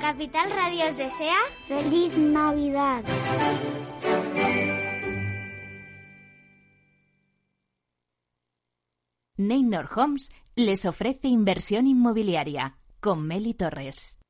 Capital Radio desea feliz Navidad. Neynor Homes les ofrece inversión inmobiliaria con Meli Torres.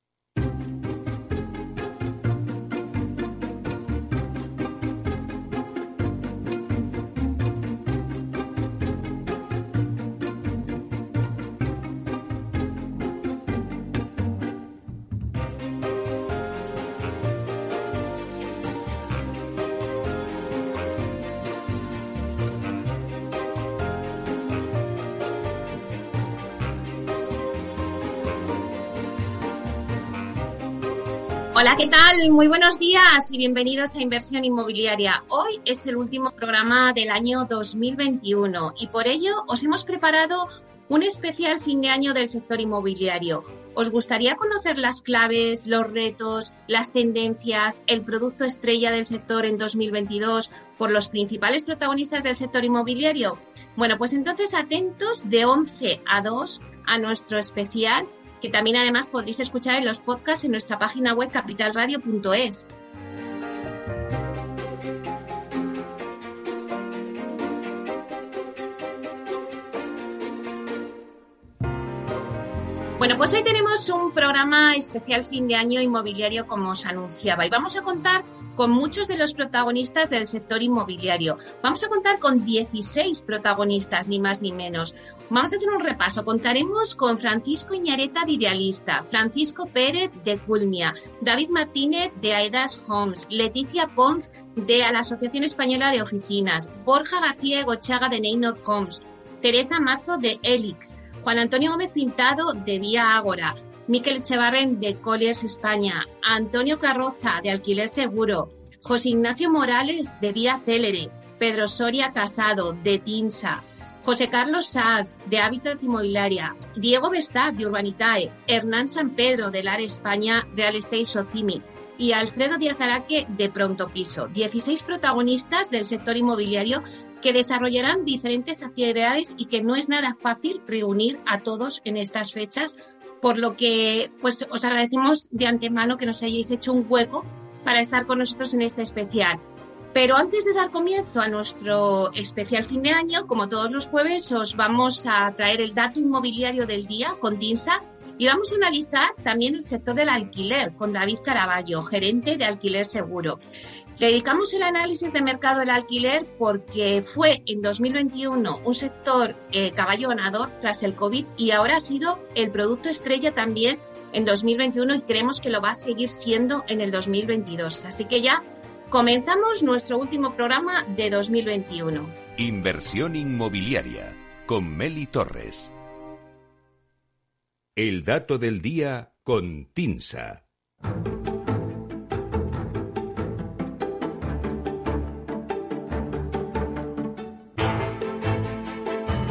Hola, ¿qué tal? Muy buenos días y bienvenidos a Inversión Inmobiliaria. Hoy es el último programa del año 2021 y por ello os hemos preparado un especial fin de año del sector inmobiliario. ¿Os gustaría conocer las claves, los retos, las tendencias, el producto estrella del sector en 2022 por los principales protagonistas del sector inmobiliario? Bueno, pues entonces atentos de 11 a 2 a nuestro especial que también además podréis escuchar en los podcasts en nuestra página web capitalradio.es. Bueno, pues hoy tenemos un programa especial fin de año inmobiliario como os anunciaba y vamos a contar con muchos de los protagonistas del sector inmobiliario. Vamos a contar con 16 protagonistas, ni más ni menos. Vamos a hacer un repaso. Contaremos con Francisco Iñareta de Idealista, Francisco Pérez de Culmia, David Martínez de Aedas Homes, Leticia Ponz de la Asociación Española de Oficinas, Borja García Gochaga de Neynor Homes, Teresa Mazo de Elix, Juan Antonio Gómez Pintado de Vía Ágora, Miquel Echevarren de Colliers España, Antonio Carroza de Alquiler Seguro, José Ignacio Morales de Vía Célere, Pedro Soria Casado de Tinsa, José Carlos Sanz de Hábitat Inmobiliaria, Diego Bestad de Urbanitae, Hernán San Pedro de LAR España Real Estate Socimi. Y Alfredo Díaz Araque de Pronto Piso. 16 protagonistas del sector inmobiliario que desarrollarán diferentes actividades y que no es nada fácil reunir a todos en estas fechas, por lo que pues os agradecemos de antemano que nos hayáis hecho un hueco para estar con nosotros en este especial. Pero antes de dar comienzo a nuestro especial fin de año, como todos los jueves, os vamos a traer el dato inmobiliario del día con TINSA y vamos a analizar también el sector del alquiler con David Caraballo, gerente de Alquiler Seguro. Le dedicamos el análisis de mercado del alquiler porque fue en 2021 un sector eh, caballo ganador tras el COVID y ahora ha sido el producto estrella también en 2021 y creemos que lo va a seguir siendo en el 2022. Así que ya comenzamos nuestro último programa de 2021. Inversión inmobiliaria con Meli Torres. El dato del día con Tinsa.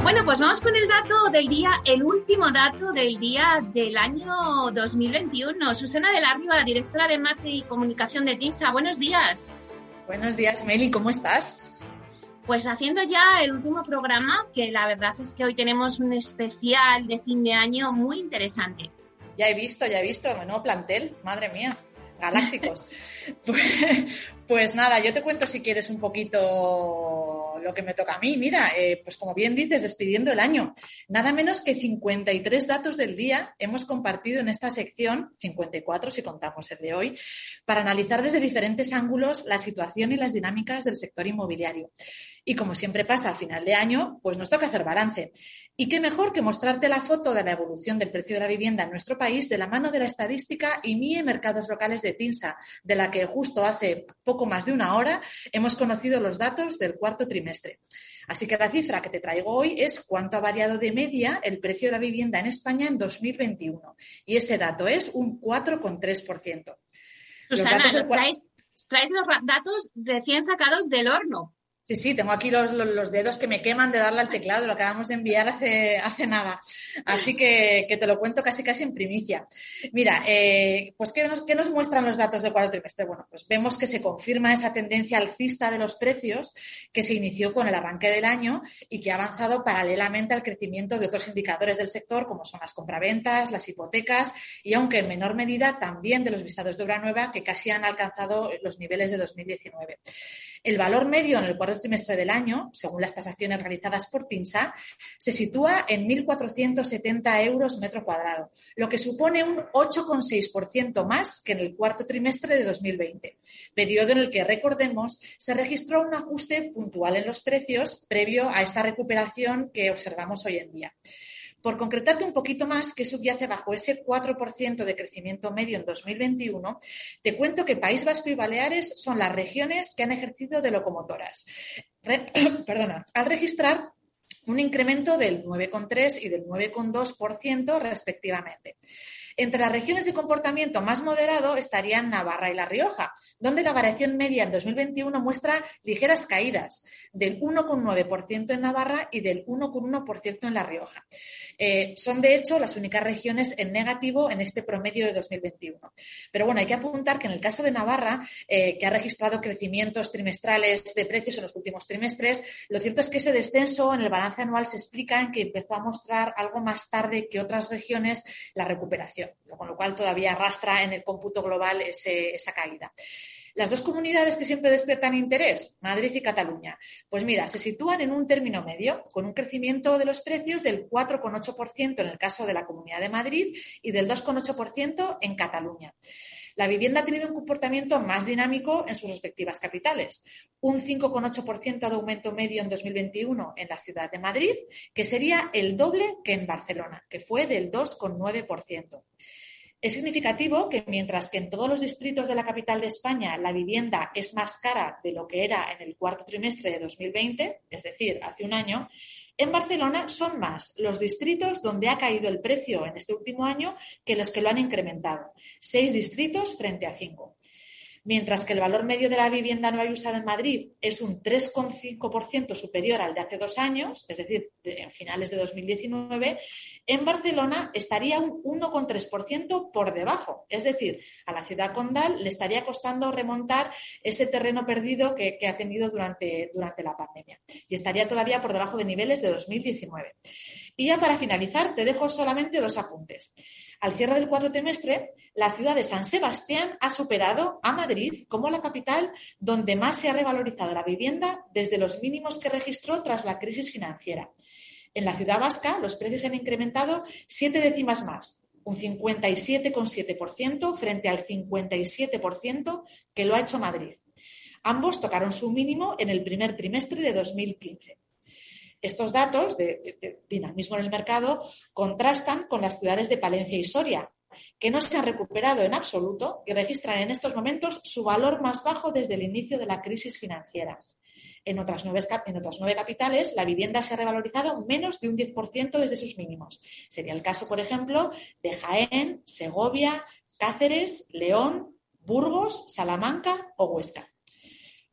Bueno, pues vamos con el dato del día, el último dato del día del año 2021. Susana de la Riva, directora de marketing y comunicación de TINSA. Buenos días. Buenos días, Meli, ¿cómo estás? Pues haciendo ya el último programa, que la verdad es que hoy tenemos un especial de fin de año muy interesante. Ya he visto, ya he visto, nuevo plantel, madre mía galácticos. pues, pues, nada, yo te cuento si quieres un poquito lo que me toca a mí. Mira, eh, pues como bien dices, despidiendo el año. Nada menos que 53 datos del día hemos compartido en esta sección, 54 si contamos el de hoy, para analizar desde diferentes ángulos la situación y las dinámicas del sector inmobiliario. Y como siempre pasa al final de año, pues nos toca hacer balance. Y qué mejor que mostrarte la foto de la evolución del precio de la vivienda en nuestro país de la mano de la estadística y MIE Mercados Locales de TINSA, de la que justo hace poco más de una hora hemos conocido los datos del cuarto trimestre. Así que la cifra que te traigo hoy es cuánto ha variado de media el precio de la vivienda en España en 2021. Y ese dato es un 4,3%. Susana, traes, traes los datos recién sacados del horno. Sí, sí, tengo aquí los, los, dedos que me queman de darle al teclado, lo acabamos de enviar hace, hace nada. Así que, que, te lo cuento casi casi en primicia. Mira, eh, pues ¿qué nos, ¿qué nos, muestran los datos del cuarto trimestre? Bueno, pues vemos que se confirma esa tendencia alcista de los precios que se inició con el arranque del año y que ha avanzado paralelamente al crecimiento de otros indicadores del sector, como son las compraventas, las hipotecas y, aunque en menor medida, también de los visados de obra nueva, que casi han alcanzado los niveles de 2019. El valor medio en el cuarto trimestre del año, según las tasaciones realizadas por TINSA, se sitúa en 1.470 euros metro cuadrado, lo que supone un 8,6% más que en el cuarto trimestre de 2020, periodo en el que, recordemos, se registró un ajuste puntual en los precios previo a esta recuperación que observamos hoy en día. Por concretarte un poquito más qué subyace bajo ese 4% de crecimiento medio en 2021, te cuento que País Vasco y Baleares son las regiones que han ejercido de locomotoras. al registrar un incremento del 9,3 y del 9,2% respectivamente. Entre las regiones de comportamiento más moderado estarían Navarra y La Rioja, donde la variación media en 2021 muestra ligeras caídas del 1,9% en Navarra y del 1,1% en La Rioja. Eh, son, de hecho, las únicas regiones en negativo en este promedio de 2021. Pero bueno, hay que apuntar que en el caso de Navarra, eh, que ha registrado crecimientos trimestrales de precios en los últimos trimestres, lo cierto es que ese descenso en el balance anual se explica en que empezó a mostrar algo más tarde que otras regiones la recuperación con lo cual todavía arrastra en el cómputo global esa caída. Las dos comunidades que siempre despiertan interés, Madrid y Cataluña, pues mira, se sitúan en un término medio, con un crecimiento de los precios del 4,8% en el caso de la Comunidad de Madrid y del 2,8% en Cataluña. La vivienda ha tenido un comportamiento más dinámico en sus respectivas capitales. Un 5,8% de aumento medio en 2021 en la ciudad de Madrid, que sería el doble que en Barcelona, que fue del 2,9%. Es significativo que mientras que en todos los distritos de la capital de España la vivienda es más cara de lo que era en el cuarto trimestre de 2020, es decir, hace un año, en Barcelona son más los distritos donde ha caído el precio en este último año que los que lo han incrementado. Seis distritos frente a cinco mientras que el valor medio de la vivienda nueva y usada en Madrid es un 3,5% superior al de hace dos años, es decir, en finales de 2019, en Barcelona estaría un 1,3% por debajo. Es decir, a la ciudad condal le estaría costando remontar ese terreno perdido que, ha tenido durante, durante la pandemia y estaría todavía por debajo de niveles de 2019. Y ya para finalizar, te dejo solamente dos apuntes. Al cierre del cuarto trimestre, la ciudad de San Sebastián ha superado a Madrid como la capital donde más se ha revalorizado la vivienda desde los mínimos que registró tras la crisis financiera. En la ciudad vasca, los precios han incrementado siete décimas más, un 57,7% frente al 57% que lo ha hecho Madrid. Ambos tocaron su mínimo en el primer trimestre de 2015. Estos datos de, dinamismo en el mercado contrastan con las ciudades de Palencia y Soria, que no se han recuperado en absoluto y registran en estos momentos su valor más bajo desde el inicio de la crisis financiera. En otras, nueve, en otras nueve capitales, la vivienda se ha revalorizado menos de un 10% desde sus mínimos. Sería el caso, por ejemplo, de Jaén, Segovia, Cáceres, León, Burgos, Salamanca o Huesca.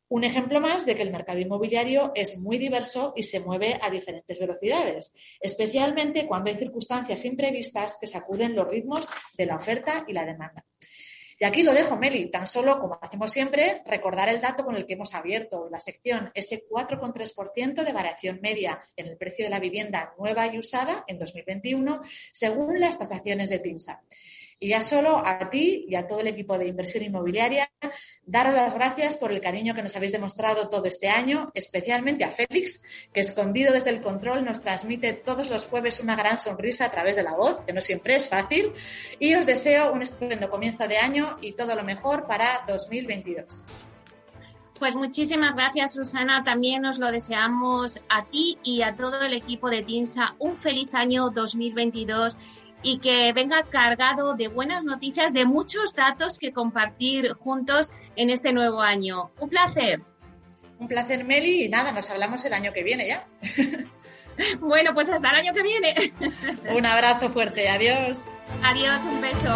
Un ejemplo más de que el mercado inmobiliario es muy diverso y se mueve a diferentes velocidades, especialmente cuando hay circunstancias imprevistas que sacuden los ritmos de la oferta y la demanda. Y aquí lo dejo, Meli, tan solo, como hacemos siempre, recordar el dato con el que hemos abierto la sección, ese 4,3% de variación media en el precio de la vivienda nueva y usada en 2021, según las tasaciones de TINSA. Y ya solo a ti y a todo el equipo de inversión inmobiliaria, daros las gracias por el cariño que nos habéis demostrado todo este año, especialmente a Félix, que escondido desde el control nos transmite todos los jueves una gran sonrisa a través de la voz, que no siempre es fácil. Y os deseo un estupendo comienzo de año y todo lo mejor para 2022. Pues muchísimas gracias, Susana. También os lo deseamos a ti y a todo el equipo de TINSA. Un feliz año 2022 y que venga cargado de buenas noticias, de muchos datos que compartir juntos en este nuevo año. Un placer. Un placer, Meli, y nada, nos hablamos el año que viene ya. bueno, pues hasta el año que viene. un abrazo fuerte, adiós. Adiós, un beso.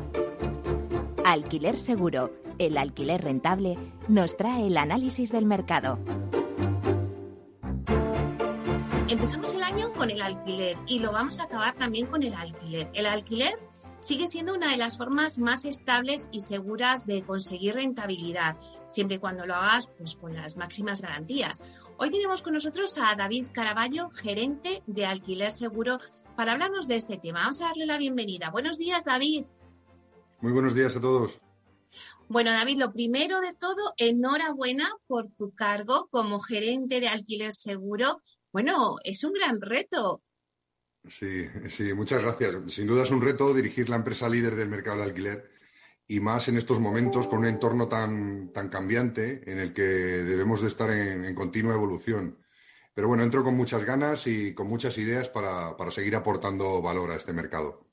Alquiler Seguro, el alquiler rentable, nos trae el análisis del mercado. Empezamos el año con el alquiler y lo vamos a acabar también con el alquiler. El alquiler sigue siendo una de las formas más estables y seguras de conseguir rentabilidad, siempre y cuando lo hagas pues, con las máximas garantías. Hoy tenemos con nosotros a David Caraballo, gerente de Alquiler Seguro, para hablarnos de este tema. Vamos a darle la bienvenida. Buenos días, David. Muy buenos días a todos. Bueno, David, lo primero de todo, enhorabuena por tu cargo como gerente de alquiler seguro. Bueno, es un gran reto. Sí, sí, muchas gracias. Sin duda es un reto dirigir la empresa líder del mercado del alquiler y más en estos momentos con un entorno tan, tan cambiante en el que debemos de estar en, continua evolución. Pero bueno, entro con muchas ganas y con muchas ideas para seguir aportando valor a este mercado.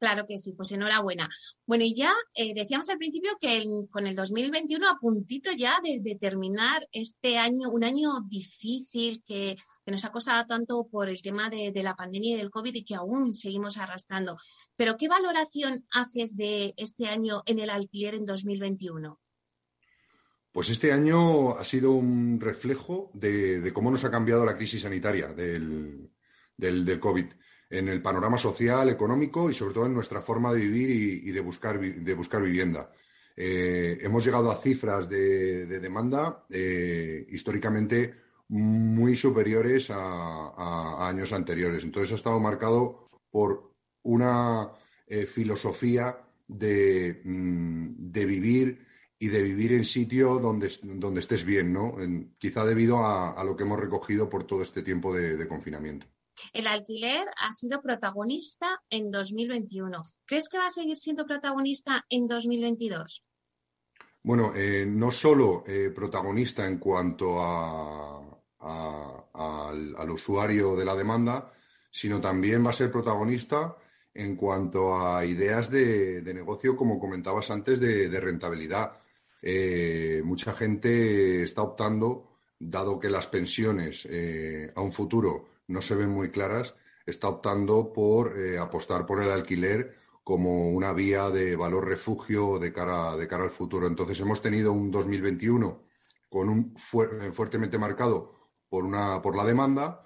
Claro que sí, pues enhorabuena. Bueno, y ya eh, decíamos al principio que con el 2021 a puntito ya de, terminar este año, un año difícil que, nos ha costado tanto por el tema de, la pandemia y del COVID y que aún seguimos arrastrando. Pero ¿qué valoración haces de este año en el alquiler en 2021? Pues este año ha sido un reflejo de, cómo nos ha cambiado la crisis sanitaria del, del COVID en el panorama social, económico y sobre todo en nuestra forma de vivir y, de, buscar, de buscar vivienda. Eh, hemos llegado a cifras de, demanda eh, históricamente muy superiores a, años anteriores. Entonces ha estado marcado por una eh, filosofía de, mm, de, vivir y de vivir en sitio donde, donde estés bien, ¿no? quizá debido a, lo que hemos recogido por todo este tiempo de confinamiento. El alquiler ha sido protagonista en 2021. ¿Crees que va a seguir siendo protagonista en 2022? Bueno, eh, no solo eh, protagonista en cuanto al, usuario de la demanda, sino también va a ser protagonista en cuanto a ideas de, negocio, como comentabas antes, de, rentabilidad. Eh, mucha gente está optando, dado que las pensiones a un futuro no se ven muy claras, está optando por eh, apostar por el alquiler como una vía de valor refugio de cara, de cara al futuro. Entonces hemos tenido un 2021 con un eh, fuertemente marcado por, una, por la demanda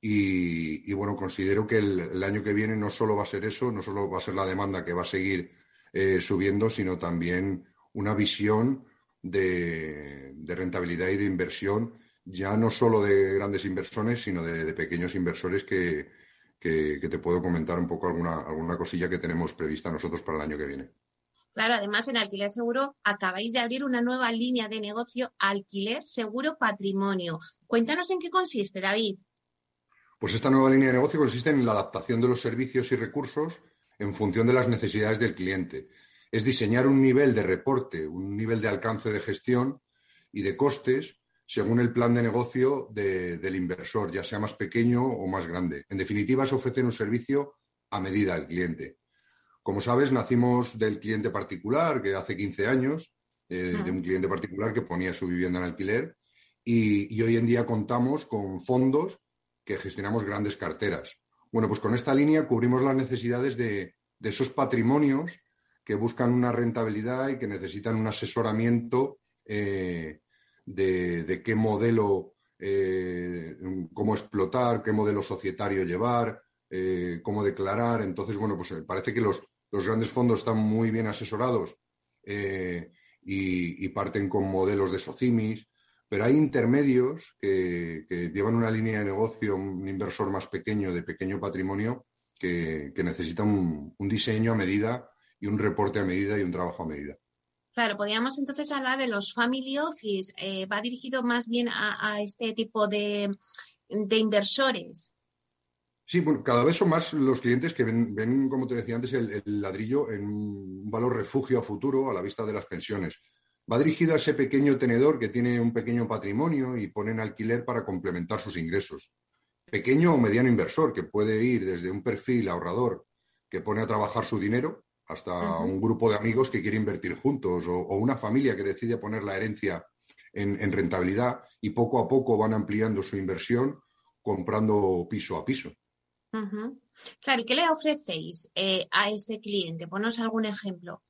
y, bueno, considero que el, año que viene no solo va a ser eso, no solo va a ser la demanda que va a seguir eh, subiendo, sino también una visión de, de rentabilidad y de inversión ya no solo de grandes inversores, sino de, pequeños inversores que, te puedo comentar un poco alguna, alguna cosilla que tenemos prevista nosotros para el año que viene. Claro, además en Alquiler Seguro acabáis de abrir una nueva línea de negocio, Alquiler Seguro Patrimonio. Cuéntanos en qué consiste, David. Pues esta nueva línea de negocio consiste en la adaptación de los servicios y recursos en función de las necesidades del cliente. Es diseñar un nivel de reporte, un nivel de alcance de gestión y de costes según el plan de negocio del inversor, ya sea más pequeño o más grande. En definitiva, es ofrecer un servicio a medida al cliente. Como sabes, nacimos del cliente particular, que hace 15 años, eh, de un cliente particular que ponía su vivienda en alquiler, y, hoy en día contamos con fondos que gestionamos grandes carteras. Bueno, pues con esta línea cubrimos las necesidades de, esos patrimonios que buscan una rentabilidad y que necesitan un asesoramiento eh, de, qué modelo, eh, cómo explotar, qué modelo societario llevar, eh, cómo declarar. Entonces, bueno, pues eh, parece que los, grandes fondos están muy bien asesorados y, parten con modelos de socimis, pero hay intermedios que, llevan una línea de negocio, un inversor más pequeño, de pequeño patrimonio, que, que necesita un diseño a medida y un reporte a medida y un trabajo a medida. Claro, podríamos entonces hablar de los family office. Eh, va dirigido más bien a, este tipo de, inversores. Sí, bueno, cada vez son más los clientes que ven, como te decía antes, el, ladrillo en un valor refugio a futuro a la vista de las pensiones. Va dirigido a ese pequeño tenedor que tiene un pequeño patrimonio y pone en alquiler para complementar sus ingresos. Pequeño o mediano inversor que puede ir desde un perfil ahorrador que pone a trabajar su dinero hasta un grupo de amigos que quiere invertir juntos o, una familia que decide poner la herencia en, rentabilidad y poco a poco van ampliando su inversión comprando piso a piso. Claro, ¿y qué le ofrecéis eh, a este cliente? Ponos algún ejemplo.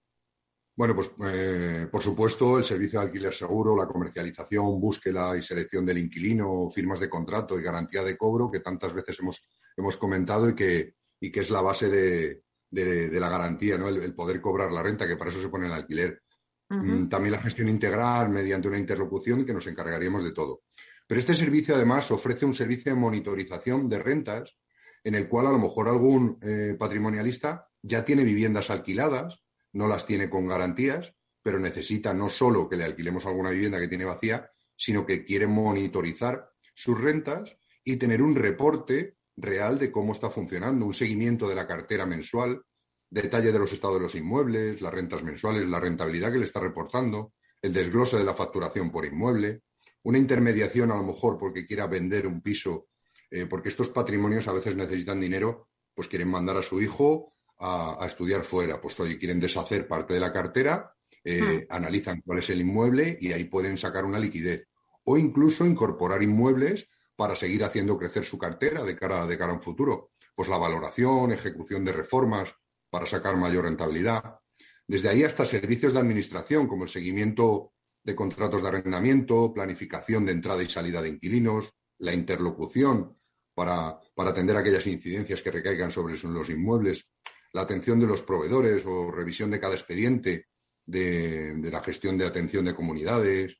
Bueno, pues eh, por supuesto el servicio de alquiler seguro, la comercialización, búsqueda y selección del inquilino, firmas de contrato y garantía de cobro que tantas veces hemos, hemos comentado y que, y que es la base de, la garantía, ¿no? El, poder cobrar la renta, que para eso se pone el alquiler. Mm, también la gestión integral mediante una interlocución que nos encargaríamos de todo. Pero este servicio además ofrece un servicio de monitorización de rentas en el cual a lo mejor algún eh, patrimonialista ya tiene viviendas alquiladas no las tiene con garantías, pero necesita no solo que le alquilemos alguna vivienda que tiene vacía, sino que quiere monitorizar sus rentas y tener un reporte real de cómo está funcionando, un seguimiento de la cartera mensual, detalle de los estados de los inmuebles, las rentas mensuales, la rentabilidad que le está reportando, el desglose de la facturación por inmueble, una intermediación a lo mejor porque quiera vender un piso, eh, porque estos patrimonios a veces necesitan dinero, pues quieren mandar a su hijo a, estudiar fuera. Pues oye, quieren deshacer parte de la cartera, eh, hmm. analizan cuál es el inmueble y ahí pueden sacar una liquidez. O incluso incorporar inmuebles para seguir haciendo crecer su cartera de cara, de cara a un futuro. Pues la valoración, ejecución de reformas para sacar mayor rentabilidad. Desde ahí hasta servicios de administración, como el seguimiento de contratos de arrendamiento, planificación de entrada y salida de inquilinos, la interlocución para, para atender aquellas incidencias que recaigan sobre los inmuebles la atención de los proveedores o revisión de cada expediente de, la gestión de atención de comunidades,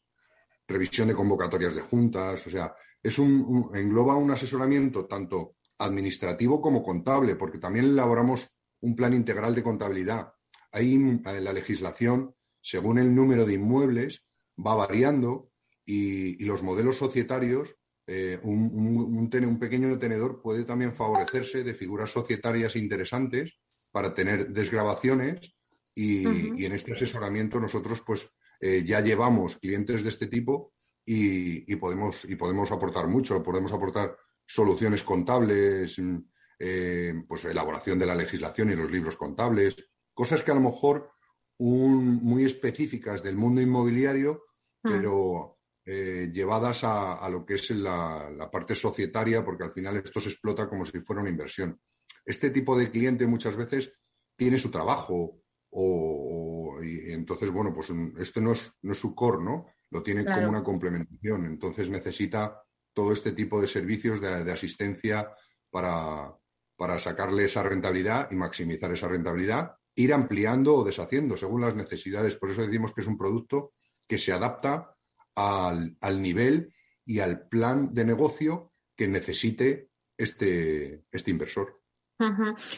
revisión de convocatorias de juntas, o sea, es un, engloba un asesoramiento tanto administrativo como contable, porque también elaboramos un plan integral de contabilidad. Ahí la legislación, según el número de inmuebles, va variando y, los modelos societarios, eh, un, un, pequeño tenedor puede también favorecerse de figuras societarias interesantes para tener desgrabaciones y, en este asesoramiento nosotros pues eh, ya llevamos clientes de este tipo y, podemos, y podemos aportar mucho, podemos aportar soluciones contables, mm, eh, pues elaboración de la legislación y los libros contables, cosas que a lo mejor muy específicas del mundo inmobiliario, ah. pero eh, llevadas a, lo que es la, la, parte societaria, porque al final esto se explota como si fuera una inversión este tipo de cliente muchas veces tiene su trabajo o, y entonces, bueno, pues este no es, no es su core, ¿no? Lo tiene como una complementación. Entonces necesita todo este tipo de servicios de, asistencia para, para sacarle esa rentabilidad y maximizar esa rentabilidad, ir ampliando o deshaciendo según las necesidades. Por eso decimos que es un producto que se adapta al, al nivel y al plan de negocio que necesite este, este inversor.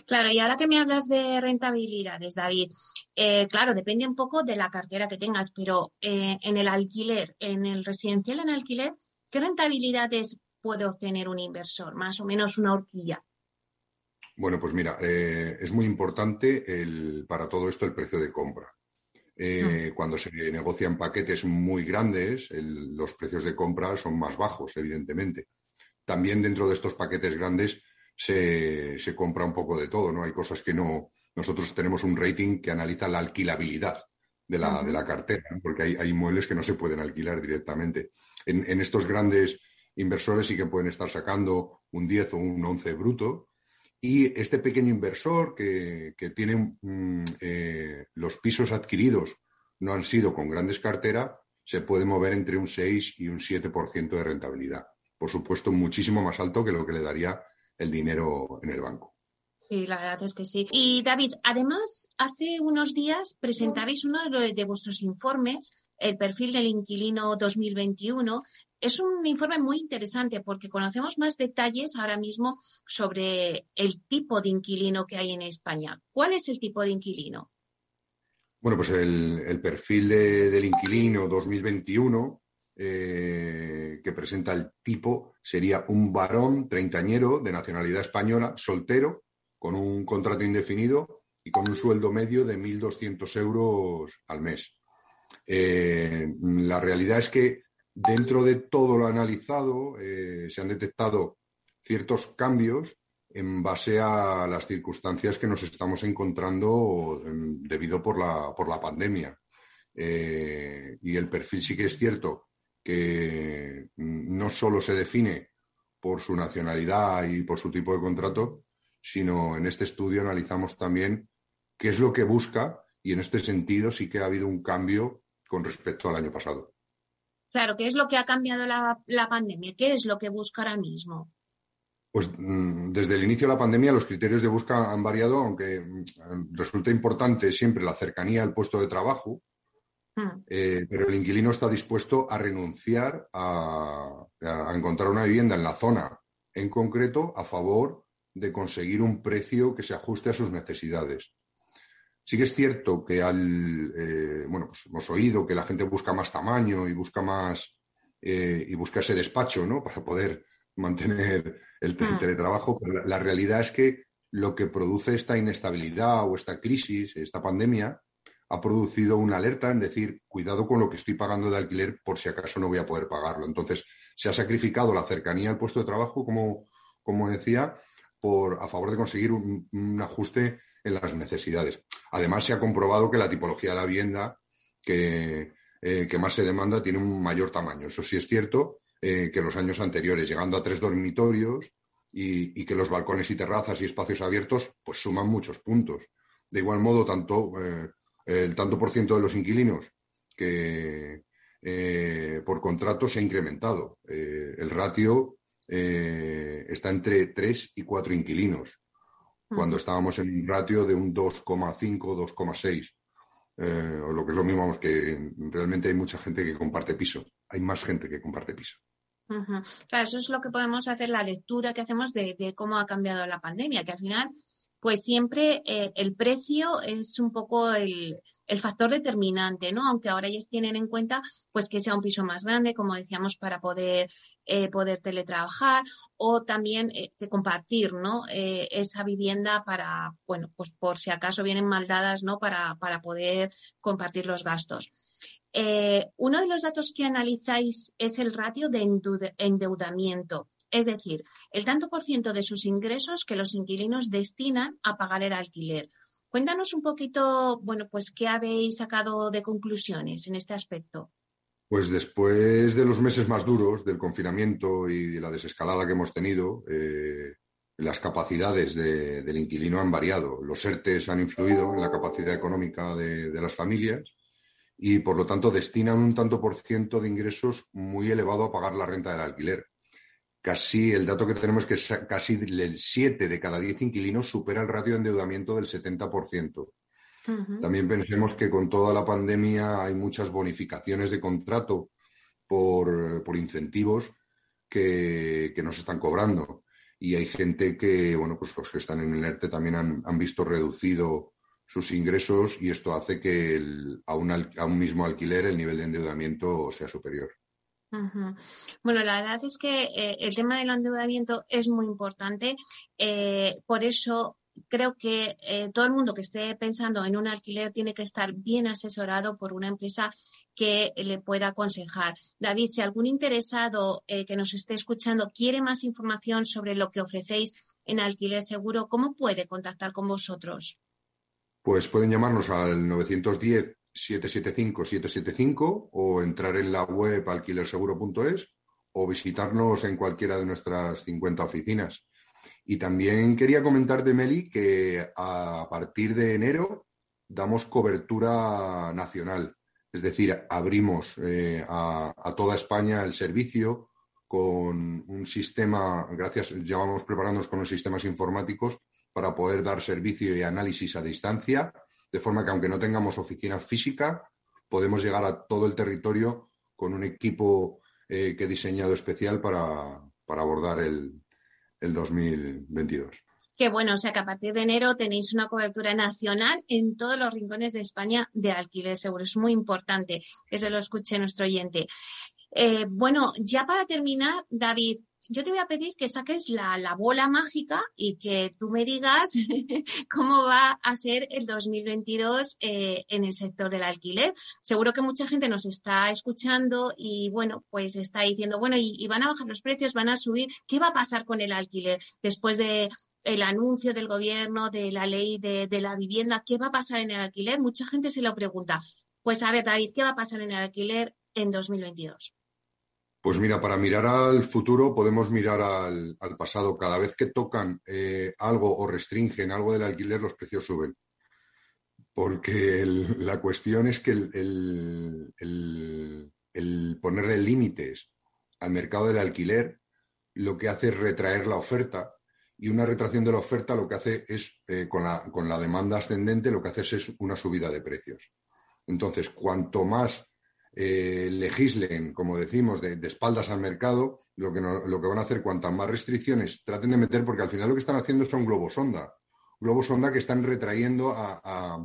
Claro, y ahora que me hablas de rentabilidades, David, eh, claro, depende un poco de la cartera que tengas, pero eh, en el alquiler, en el residencial en alquiler, ¿qué rentabilidades puede obtener un inversor? Más o menos una horquilla. Bueno, pues mira, eh, es muy importante el, para todo esto el precio de compra. Cuando se negocian paquetes muy grandes, los precios de compra son más bajos, evidentemente. También dentro de estos paquetes grandes se, compra un poco de todo, ¿no? Hay cosas que no. Nosotros tenemos un rating que analiza la alquilabilidad de la, de la cartera, porque hay, hay, inmuebles que no se pueden alquilar directamente. En, estos grandes inversores sí que pueden estar sacando un 10 o un 11 bruto. Y este pequeño inversor que, tiene mm, eh, los pisos adquiridos no han sido con grandes carteras, se puede mover entre un 6 y un 7% de rentabilidad. Por supuesto, muchísimo más alto que lo que le daría el dinero en el banco. Sí, la verdad es que sí. Y David, además, hace unos días presentabais uno de, vuestros informes, el perfil del inquilino 2021. Es un informe muy interesante porque conocemos más detalles ahora mismo sobre el tipo de inquilino que hay en España. ¿Cuál es el tipo de inquilino? Bueno, pues el, perfil del inquilino 2021 eh, que presenta el tipo sería un varón treintañero de nacionalidad española, soltero, con un contrato indefinido y con un sueldo medio de 1.200 euros al mes. Eh, la realidad es que dentro de todo lo analizado eh, se han detectado ciertos cambios en base a las circunstancias que nos estamos encontrando em, debido por la, por la pandemia. y el perfil sí que es cierto que no solo se define por su nacionalidad y por su tipo de contrato, sino en este estudio analizamos también qué es lo que busca y en este sentido sí que ha habido un cambio con respecto al año pasado. Claro, ¿qué es lo que ha cambiado la, pandemia? ¿Qué es lo que busca ahora mismo? Pues mm, desde el inicio de la pandemia los criterios de búsqueda han variado, aunque mm, resulta importante siempre la cercanía al puesto de trabajo, hmm. eh, pero el inquilino está dispuesto a renunciar a, a, encontrar una vivienda en la zona en concreto a favor de conseguir un precio que se ajuste a sus necesidades. Sí que es cierto que al, eh, bueno, pues hemos oído que la gente busca más tamaño y busca más, eh, y busca ese despacho, ¿no? Para poder mantener el, ah. teletrabajo, pero la, realidad es que lo que produce esta inestabilidad o esta crisis, esta pandemia, ha producido una alerta en decir, cuidado con lo que estoy pagando de alquiler por si acaso no voy a poder pagarlo. Entonces, se ha sacrificado la cercanía al puesto de trabajo, como, como decía, por, a favor de conseguir un ajuste en las necesidades. Además, se ha comprobado que la tipología de la vivienda que, eh, más se demanda tiene un mayor tamaño. Eso sí es cierto eh, que los años anteriores, llegando a tres dormitorios y, que los balcones y terrazas y espacios abiertos pues suman muchos puntos. De igual modo, tanto eh, el tanto por ciento de los inquilinos que por contrato se ha incrementado. el ratio está entre tres y cuatro inquilinos cuando estábamos en un ratio de un 2,5, 2,6. Eh, o lo que es lo mismo, vamos, que realmente hay mucha gente que comparte piso. Hay más gente que comparte piso. Claro, eso es lo que podemos hacer, la lectura que hacemos de, de cómo ha cambiado la pandemia, que al final pues siempre eh, el precio es un poco el, factor determinante, ¿no? Aunque ahora ellos tienen en cuenta pues que sea un piso más grande, como decíamos, para poder, eh, poder teletrabajar o también eh, compartir, ¿no? esa vivienda para, bueno, pues por si acaso vienen maldadas, ¿no? Para, para poder compartir los gastos. uno de los datos que analizáis es el ratio de endeudamiento. Es decir, el tanto por ciento de sus ingresos que los inquilinos destinan a pagar el alquiler. Cuéntanos un poquito, bueno, pues qué habéis sacado de conclusiones en este aspecto. Pues después de los meses más duros del confinamiento y de la desescalada que hemos tenido, eh, las capacidades del inquilino han variado. Los ERTES han influido en la capacidad económica de, de las familias y, por lo tanto, destinan un tanto por ciento de ingresos muy elevado a pagar la renta del alquiler casi el dato que tenemos es que casi el 7 de cada 10 inquilinos supera el ratio de endeudamiento del 70%. También pensemos que con toda la pandemia hay muchas bonificaciones de contrato por, incentivos que, que, nos están cobrando. Y hay gente que, bueno, pues los que están en el ERTE también han, visto reducido sus ingresos y esto hace que a, un, a un mismo alquiler el nivel de endeudamiento sea superior. Bueno, la verdad es que eh, el tema del endeudamiento es muy importante. Eh, por eso creo que eh, todo el mundo que esté pensando en un alquiler tiene que estar bien asesorado por una empresa que le pueda aconsejar. David, si algún interesado que nos esté escuchando quiere más información sobre lo que ofrecéis en alquiler seguro, ¿cómo puede contactar con vosotros? Pues pueden llamarnos al 910 775-775 o entrar en la web alquilerseguro.es o visitarnos en cualquiera de nuestras 50 oficinas. Y también quería comentarte, Meli, que a partir de enero damos cobertura nacional. Es decir, abrimos eh, a, a, toda España el servicio con un sistema, gracias, llevamos preparándonos con los sistemas informáticos para poder dar servicio y análisis a distancia de forma que aunque no tengamos oficina física, podemos llegar a todo el territorio con un equipo eh, que he diseñado especial para, abordar el, 2022. Qué bueno, o sea que a partir de enero tenéis una cobertura nacional en todos los rincones de España de alquiler seguro. Es muy importante que se lo escuche nuestro oyente. Eh, bueno, ya para terminar, David, yo te voy a pedir que saques la, bola mágica y que tú me digas cómo va a ser el 2022 eh, en el sector del alquiler. Seguro que mucha gente nos está escuchando y, bueno, pues está diciendo, bueno, y, van a bajar los precios, van a subir. ¿Qué va a pasar con el alquiler después de el anuncio del gobierno de la ley de, de la vivienda? ¿Qué va a pasar en el alquiler? Mucha gente se lo pregunta. Pues a ver, David, ¿qué va a pasar en el alquiler en 2022? Pues mira, para mirar al futuro podemos mirar al, pasado. Cada vez que tocan eh, algo o restringen algo del alquiler, los precios suben. Porque la cuestión es que el, ponerle límites al mercado del alquiler lo que hace es retraer la oferta y una retracción de la oferta lo que hace es, eh, con, la, con la demanda ascendente, lo que hace es una subida de precios. Entonces, cuanto más eh, legislen, como decimos, de, espaldas al mercado, lo que, lo que van a hacer, cuantas más restricciones traten de meter, porque al final lo que están haciendo son globos sonda. Globos sonda que están retrayendo a,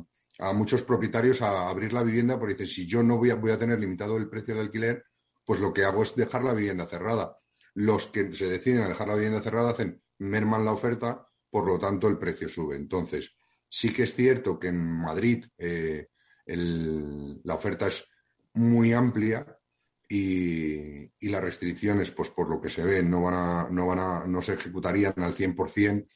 muchos propietarios a abrir la vivienda, porque dicen, si yo no voy a, voy a tener limitado el precio del alquiler, pues lo que hago es dejar la vivienda cerrada. Los que se deciden a dejar la vivienda cerrada hacen, merman la oferta, por lo tanto el precio sube. Entonces, sí que es cierto que en Madrid eh, la oferta es muy amplia y, las restricciones, pues por lo que se ve, no, van a, no, van a, no se ejecutarían al 100%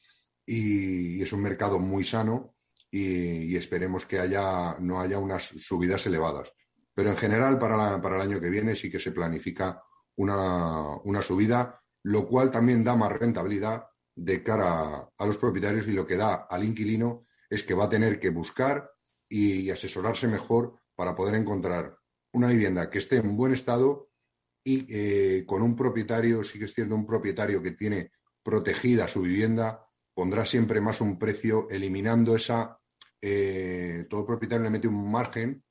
y, y es un mercado muy sano y, esperemos que haya, no haya unas subidas elevadas. Pero en general, para, para el año que viene sí que se planifica una, una, subida, lo cual también da más rentabilidad de cara a los propietarios y lo que da al inquilino es que va a tener que buscar y asesorarse mejor para poder encontrar una vivienda que esté en buen estado y eh, con un propietario, sí que un propietario que tiene protegida su vivienda, pondrá siempre más un precio, eliminando esa, eh, todo propietario le mete un margen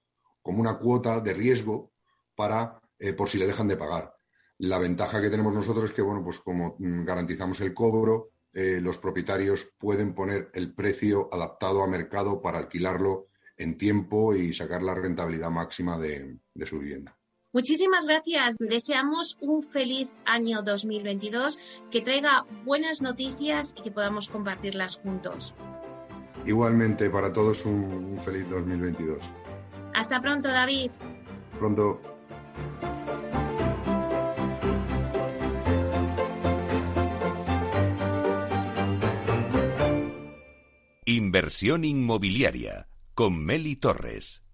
como una cuota de riesgo para, eh, por si le dejan de pagar. La ventaja que tenemos nosotros es que, bueno, pues como mm, garantizamos el cobro, los propietarios pueden poner el precio adaptado a mercado para alquilarlo en tiempo y sacar la rentabilidad máxima de, su vivienda. Muchísimas gracias. Deseamos un feliz año 2022, que traiga buenas noticias y que podamos compartirlas juntos. Igualmente, para todos un, feliz 2022. Hasta pronto, David. Pronto. Inversión inmobiliaria con Meli Torres.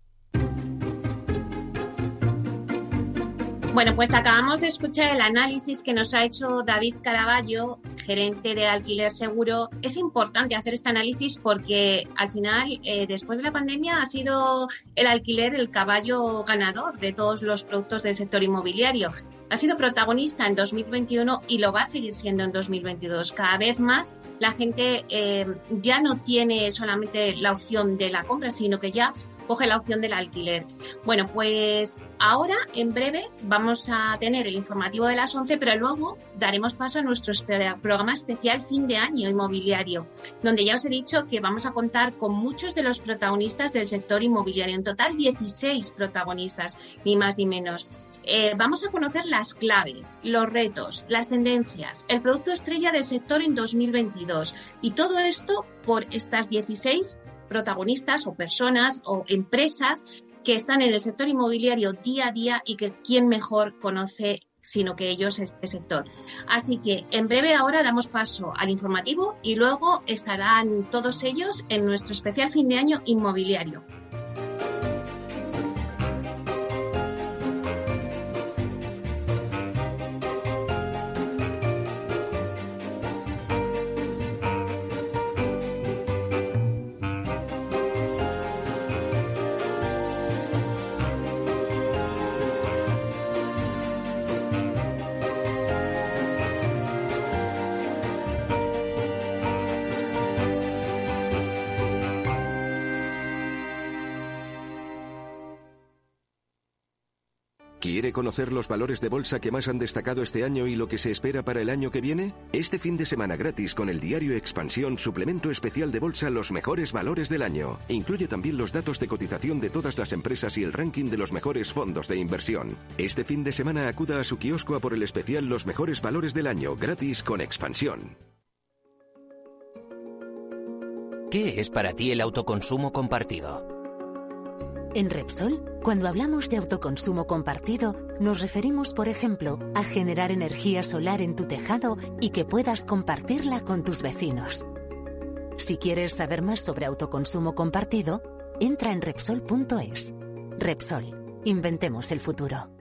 Bueno, pues acabamos de escuchar el análisis que nos ha hecho David Caraballo, gerente de Alquiler Seguro. Es importante hacer este análisis porque al final, eh, después de la pandemia, ha sido el alquiler el caballo ganador de todos los productos del sector inmobiliario ha sido protagonista en 2021 y lo va a seguir siendo en 2022. Cada vez más la gente eh, ya no tiene solamente la opción de la compra, sino que ya coge la opción del alquiler. Bueno, pues ahora en breve vamos a tener el informativo de las 11, pero luego daremos paso a nuestro programa especial fin de año inmobiliario, donde ya os he dicho que vamos a contar con muchos de los protagonistas del sector inmobiliario, en total 16 protagonistas, ni más ni menos. Eh, vamos a conocer las claves, los retos, las tendencias, el producto estrella del sector en 2022 y todo esto por estas 16 protagonistas o personas o empresas que están en el sector inmobiliario día a día y que quién mejor conoce sino que ellos este sector. Así que en breve ahora damos paso al informativo y luego estarán todos ellos en nuestro especial fin de año inmobiliario. ¿Quiere conocer los valores de bolsa que más han destacado este año y lo que se espera para el año que viene? Este fin de semana gratis con el diario Expansión, suplemento especial de bolsa Los mejores valores del año. Incluye también los datos de cotización de todas las empresas y el ranking de los mejores fondos de inversión. Este fin de semana acuda a su kiosco a por el especial Los mejores valores del año, gratis con Expansión. ¿Qué es para ti el autoconsumo compartido? En Repsol, cuando hablamos de autoconsumo compartido, nos referimos, por ejemplo, a generar energía solar en tu tejado y que puedas compartirla con tus vecinos. Si quieres saber más sobre autoconsumo compartido, entra en Repsol.es. Repsol, inventemos el futuro.